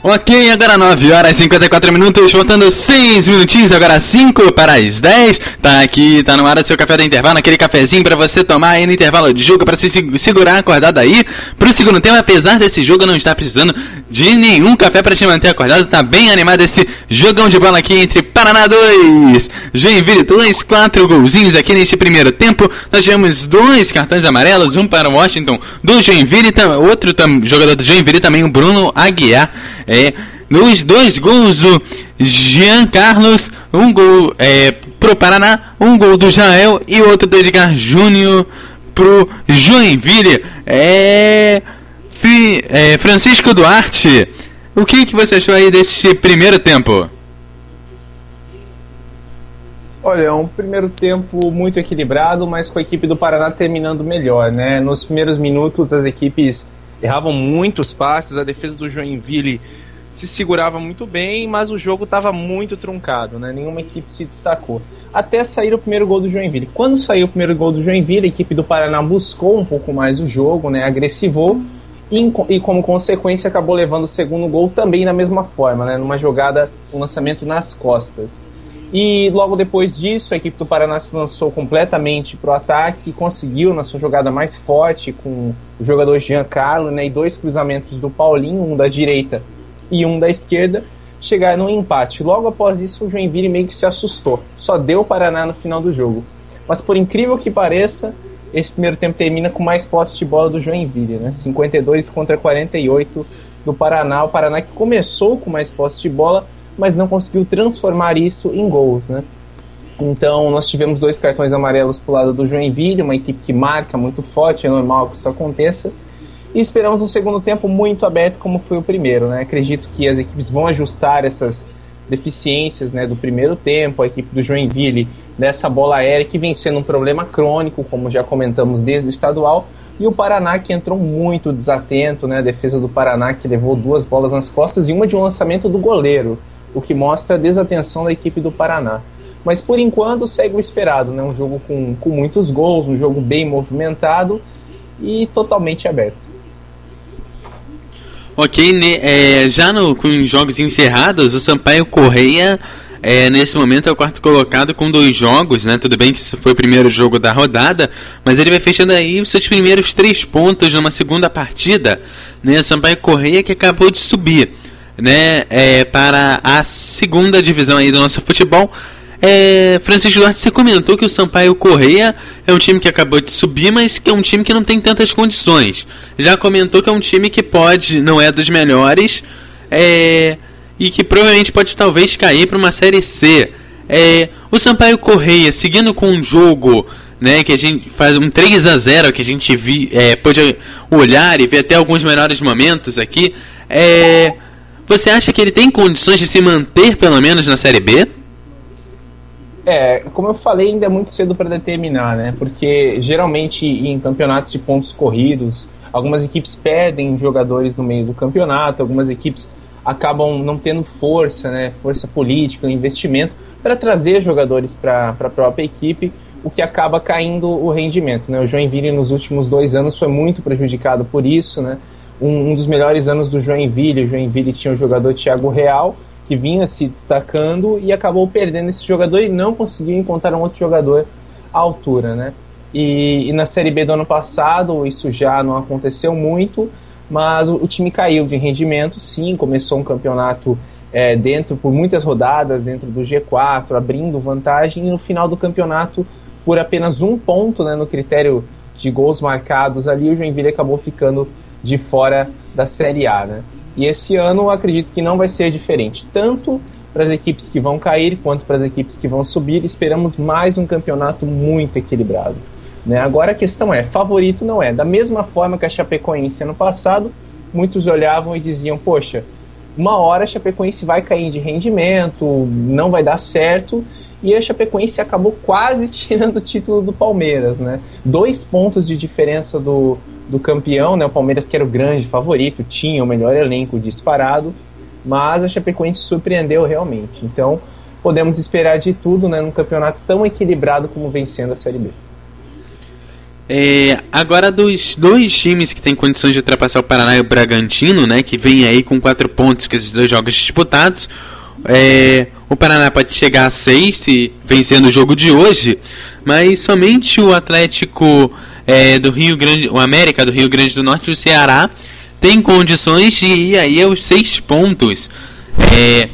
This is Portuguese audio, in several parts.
Ok, agora 9 horas e 54 minutos, faltando 6 minutinhos, agora 5 para as 10. Tá aqui, tá no ar o seu café da intervalo, aquele cafezinho para você tomar aí no intervalo de jogo, para se segurar acordado aí. Pro segundo tempo, apesar desse jogo não estar precisando de nenhum café para te manter acordado, tá bem animado esse jogão de bola aqui entre Paraná 2, Joinville 2, 4 golzinhos aqui neste primeiro tempo. Nós tivemos dois cartões amarelos, um para o Washington do Joinville, outro jogador do Joinville também, o Bruno Aguiar. É, nos dois gols do Jean Carlos, um gol é, pro Paraná, um gol do Jael e outro do Edgar Júnior pro Joinville. É, fi, é, Francisco Duarte, o que, que você achou aí desse primeiro tempo? Olha, é um primeiro tempo muito equilibrado, mas com a equipe do Paraná terminando melhor, né? Nos primeiros minutos as equipes erravam muitos passes, a defesa do Joinville se segurava muito bem, mas o jogo estava muito truncado, né? Nenhuma equipe se destacou. Até sair o primeiro gol do Joinville. Quando saiu o primeiro gol do Joinville, a equipe do Paraná buscou um pouco mais o jogo, né? Agressivou e, e como consequência acabou levando o segundo gol também da mesma forma, né? Numa jogada, um lançamento nas costas. E logo depois disso, a equipe do Paraná se lançou completamente para o ataque, conseguiu na sua jogada mais forte com o jogador Giancarlo né, e dois cruzamentos do Paulinho, um da direita e um da esquerda, chegaram no empate. Logo após isso, o Joinville meio que se assustou. Só deu o Paraná no final do jogo. Mas por incrível que pareça, esse primeiro tempo termina com mais posse de bola do Joinville, né? 52 contra 48 do Paraná. O Paraná que começou com mais posse de bola, mas não conseguiu transformar isso em gols, né? Então nós tivemos dois cartões amarelos pro lado do Joinville, uma equipe que marca muito forte, é normal que isso aconteça. E esperamos um segundo tempo muito aberto como foi o primeiro. Né? Acredito que as equipes vão ajustar essas deficiências né, do primeiro tempo, a equipe do Joinville dessa bola aérea que vem sendo um problema crônico, como já comentamos desde o estadual, e o Paraná que entrou muito desatento, né, a defesa do Paraná que levou duas bolas nas costas e uma de um lançamento do goleiro, o que mostra a desatenção da equipe do Paraná. Mas por enquanto segue o esperado, né, um jogo com, com muitos gols, um jogo bem movimentado e totalmente aberto. Ok, né, é, já no, com jogos encerrados, o Sampaio Correia é, nesse momento é o quarto colocado com dois jogos, né? Tudo bem que isso foi o primeiro jogo da rodada, mas ele vai fechando aí os seus primeiros três pontos numa segunda partida, né? Sampaio Correia que acabou de subir, né? É, para a segunda divisão aí do nosso futebol. É, Francisco Duarte, você comentou que o Sampaio Correia é um time que acabou de subir, mas que é um time que não tem tantas condições. Já comentou que é um time que pode, não é dos melhores, é, e que provavelmente pode talvez cair para uma Série C. É, o Sampaio Correia, seguindo com um jogo né, que a gente faz um 3 a 0 que a gente vi, é, pode olhar e ver até alguns melhores momentos aqui, é, você acha que ele tem condições de se manter pelo menos na Série B? É, como eu falei, ainda é muito cedo para determinar, né? Porque geralmente em campeonatos de pontos corridos, algumas equipes perdem jogadores no meio do campeonato, algumas equipes acabam não tendo força, né? Força política, investimento para trazer jogadores para a própria equipe, o que acaba caindo o rendimento, né? O Joinville nos últimos dois anos foi muito prejudicado por isso, né? Um, um dos melhores anos do Joinville, o Joinville tinha o jogador Thiago Real que vinha se destacando e acabou perdendo esse jogador e não conseguiu encontrar um outro jogador à altura, né? E, e na Série B do ano passado isso já não aconteceu muito, mas o, o time caiu de rendimento, sim, começou um campeonato é, dentro por muitas rodadas, dentro do G4, abrindo vantagem, e no final do campeonato, por apenas um ponto né, no critério de gols marcados ali, o Joinville acabou ficando de fora da Série A, né? E esse ano acredito que não vai ser diferente, tanto para as equipes que vão cair quanto para as equipes que vão subir. Esperamos mais um campeonato muito equilibrado. Né? Agora a questão é: favorito não é. Da mesma forma que a Chapecoense ano passado, muitos olhavam e diziam: poxa, uma hora a Chapecoense vai cair de rendimento, não vai dar certo. E a Chapecoense acabou quase tirando o título do Palmeiras, né? Dois pontos de diferença do, do campeão, né? O Palmeiras que era o grande favorito, tinha o melhor elenco disparado, mas a Chapecoense surpreendeu realmente. Então, podemos esperar de tudo, né, num campeonato tão equilibrado como vencendo a Série B. É, agora dos dois times que têm condições de ultrapassar o Paraná e o Bragantino, né, que vem aí com quatro pontos com esses dois jogos disputados, é, o Paraná pode chegar a seis se vencendo o jogo de hoje, mas somente o Atlético é, do Rio Grande, o América do Rio Grande do Norte e o Ceará tem condições de ir aí aos seis pontos. É,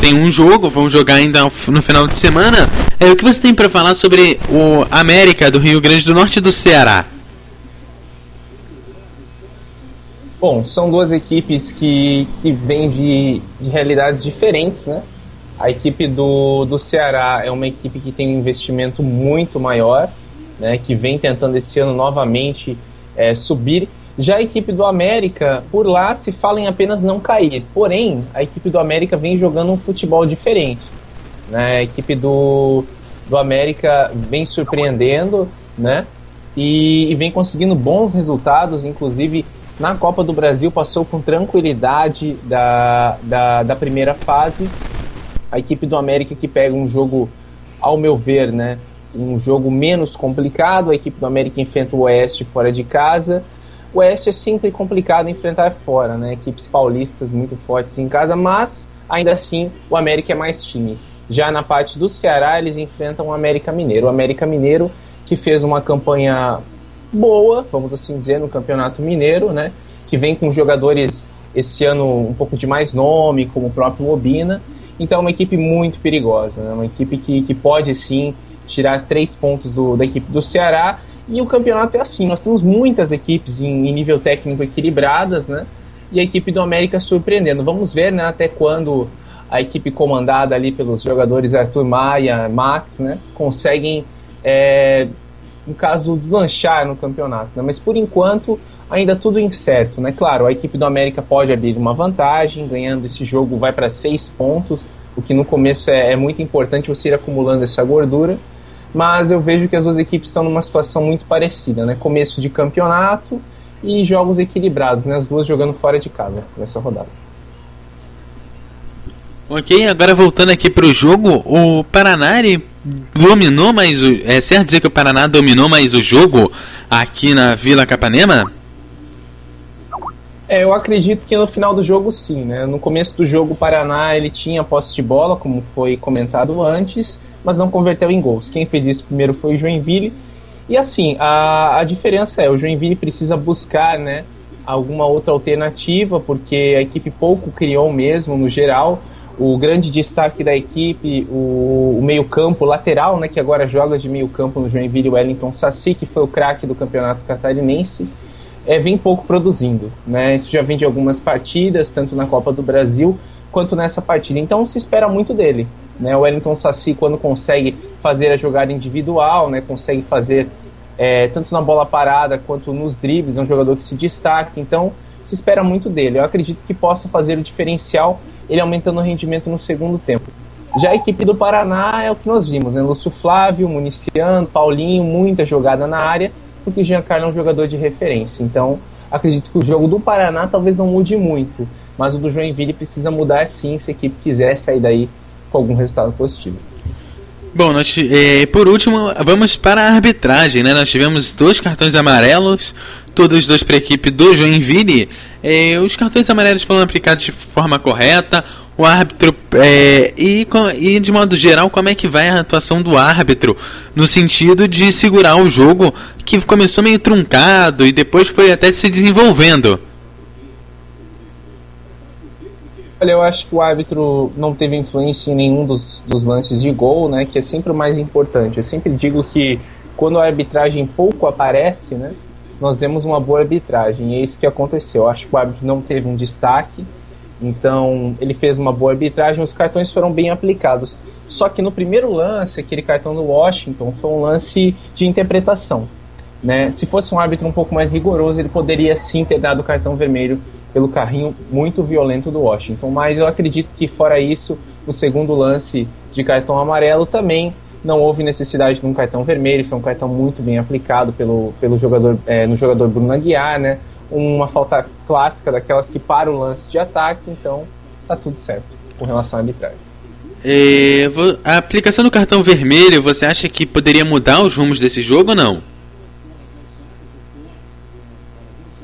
tem um jogo, vamos jogar ainda no final de semana. É, o que você tem para falar sobre o América do Rio Grande do Norte e do Ceará? Bom, são duas equipes que, que vêm de, de realidades diferentes, né? A equipe do, do Ceará é uma equipe que tem um investimento muito maior, né? Que vem tentando esse ano novamente é, subir já a equipe do América, por lá se fala em apenas não cair. Porém, a equipe do América vem jogando um futebol diferente. Né? A equipe do, do América vem surpreendendo, né? E, e vem conseguindo bons resultados, inclusive na Copa do Brasil passou com tranquilidade da, da, da primeira fase. A equipe do América que pega um jogo, ao meu ver, né? Um jogo menos complicado. A equipe do América enfrenta o Oeste fora de casa o Oeste é sempre complicado enfrentar fora, né? Equipes paulistas muito fortes em casa, mas ainda assim o América é mais time. Já na parte do Ceará, eles enfrentam o América Mineiro. O América Mineiro que fez uma campanha boa, vamos assim dizer, no Campeonato Mineiro, né? Que vem com jogadores esse ano um pouco de mais nome, como o próprio Obina. Então é uma equipe muito perigosa, né? uma equipe que, que pode sim tirar três pontos do, da equipe do Ceará e o campeonato é assim, nós temos muitas equipes em, em nível técnico equilibradas, né? E a equipe do América surpreendendo. Vamos ver, né, até quando a equipe comandada ali pelos jogadores Arthur Maia, Max, né, conseguem, é, no caso, deslanchar no campeonato. Né? Mas por enquanto, ainda tudo incerto, né? Claro, a equipe do América pode abrir uma vantagem, ganhando esse jogo vai para seis pontos, o que no começo é, é muito importante você ir acumulando essa gordura mas eu vejo que as duas equipes estão numa situação muito parecida, né? Começo de campeonato e jogos equilibrados, né? As duas jogando fora de casa nessa rodada. Ok, agora voltando aqui para o jogo, o Paraná dominou mais o. É certo dizer que o Paraná dominou mais o jogo aqui na Vila Capanema? É, eu acredito que no final do jogo sim, né? No começo do jogo o Paraná ele tinha posse de bola, como foi comentado antes, mas não converteu em gols. Quem fez isso primeiro foi o Joinville. E assim, a, a diferença é, o Joinville precisa buscar, né, alguma outra alternativa, porque a equipe pouco criou mesmo, no geral. O grande destaque da equipe, o, o meio-campo lateral, né, que agora joga de meio-campo no Joinville, Wellington Sassi, que foi o craque do campeonato catarinense, é, vem pouco produzindo. Né? Isso já vem de algumas partidas, tanto na Copa do Brasil quanto nessa partida. Então se espera muito dele. Né? O Wellington Sassi, quando consegue fazer a jogada individual, né? consegue fazer é, tanto na bola parada quanto nos dribles, é um jogador que se destaca, então se espera muito dele. Eu acredito que possa fazer o diferencial, ele aumentando o rendimento no segundo tempo. Já a equipe do Paraná é o que nós vimos, né? Lúcio Flávio, Municiano, Paulinho, muita jogada na área, porque o Giancarlo é um jogador de referência. Então, acredito que o jogo do Paraná talvez não mude muito, mas o do Joinville precisa mudar sim se a equipe quiser sair daí com algum resultado positivo. Bom, nós, é, por último, vamos para a arbitragem, né? Nós tivemos dois cartões amarelos, todos dois para a equipe do Joinville. É, os cartões amarelos foram aplicados de forma correta. O árbitro é, e, e de modo geral, como é que vai a atuação do árbitro no sentido de segurar o jogo que começou meio truncado e depois foi até se desenvolvendo. Olha, eu acho que o árbitro não teve influência em nenhum dos, dos lances de gol, né? Que é sempre o mais importante. Eu sempre digo que quando a arbitragem pouco aparece, né? Nós vemos uma boa arbitragem. E é isso que aconteceu. Eu acho que o árbitro não teve um destaque. Então, ele fez uma boa arbitragem. Os cartões foram bem aplicados. Só que no primeiro lance, aquele cartão do Washington, foi um lance de interpretação. Né? Se fosse um árbitro um pouco mais rigoroso, ele poderia sim ter dado o cartão vermelho pelo carrinho muito violento do Washington. Mas eu acredito que, fora isso, no segundo lance de cartão amarelo também não houve necessidade de um cartão vermelho, foi um cartão muito bem aplicado pelo, pelo jogador, é, no jogador Bruno Aguiar, né? Uma falta clássica daquelas que para o lance de ataque, então tá tudo certo com relação à arbitragem. É, a aplicação do cartão vermelho, você acha que poderia mudar os rumos desse jogo ou não?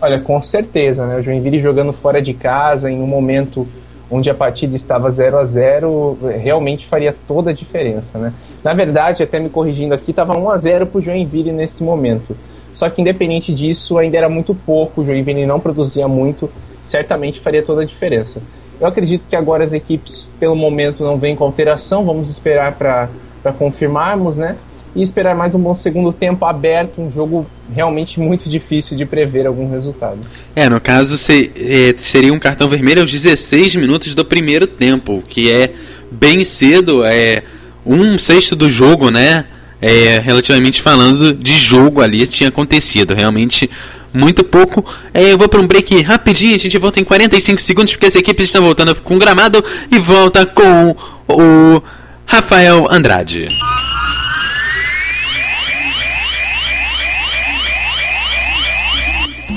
Olha, com certeza, né? O Joinville jogando fora de casa em um momento onde a partida estava 0 a 0 realmente faria toda a diferença, né? Na verdade, até me corrigindo aqui, estava 1 a 0 para o Joinville nesse momento. Só que independente disso, ainda era muito pouco, o Joinville não produzia muito, certamente faria toda a diferença. Eu acredito que agora as equipes, pelo momento, não vêm com alteração, vamos esperar para confirmarmos, né? E esperar mais um bom segundo tempo aberto, um jogo realmente muito difícil de prever algum resultado. É, no caso é, seria um cartão vermelho aos 16 minutos do primeiro tempo, que é bem cedo, é um sexto do jogo, né? É, relativamente falando de jogo ali tinha acontecido. Realmente muito pouco. É, eu vou para um break rapidinho, a gente volta em 45 segundos, porque as equipes estão voltando com o gramado e volta com o Rafael Andrade.